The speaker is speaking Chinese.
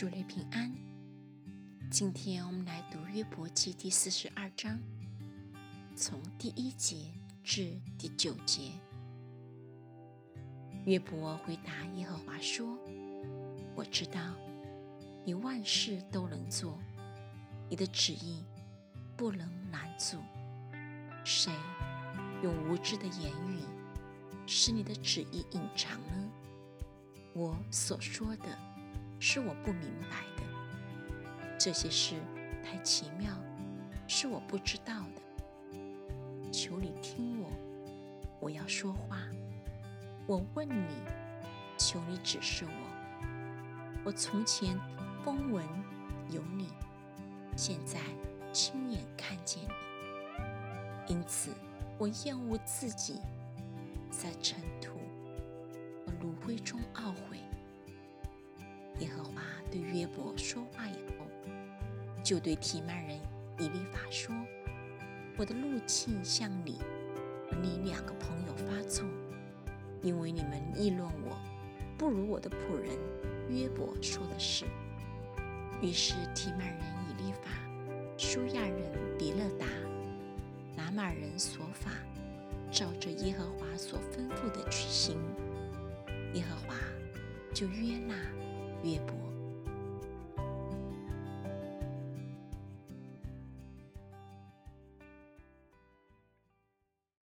主内平安。今天我们来读约伯记第四十二章，从第一节至第九节。约伯回答耶和华说：“我知道你万事都能做，你的旨意不能拦阻。谁用无知的言语使你的旨意隐藏呢？我所说的是我不明白的，这些事太奇妙，是我不知道的。求你听我，我要说话。”我问你，求你指示我。我从前风闻有你，现在亲眼看见你，因此我厌恶自己，在尘土和炉灰中懊伯说话以后，就对提曼人以利法说：“我的怒气向你和你两个朋友发作。”因为你们议论我，不如我的仆人约伯说的是。于是提曼人以利法、舒亚人比勒达、拿马人所法，照着耶和华所吩咐的去行，耶和华就约纳约伯。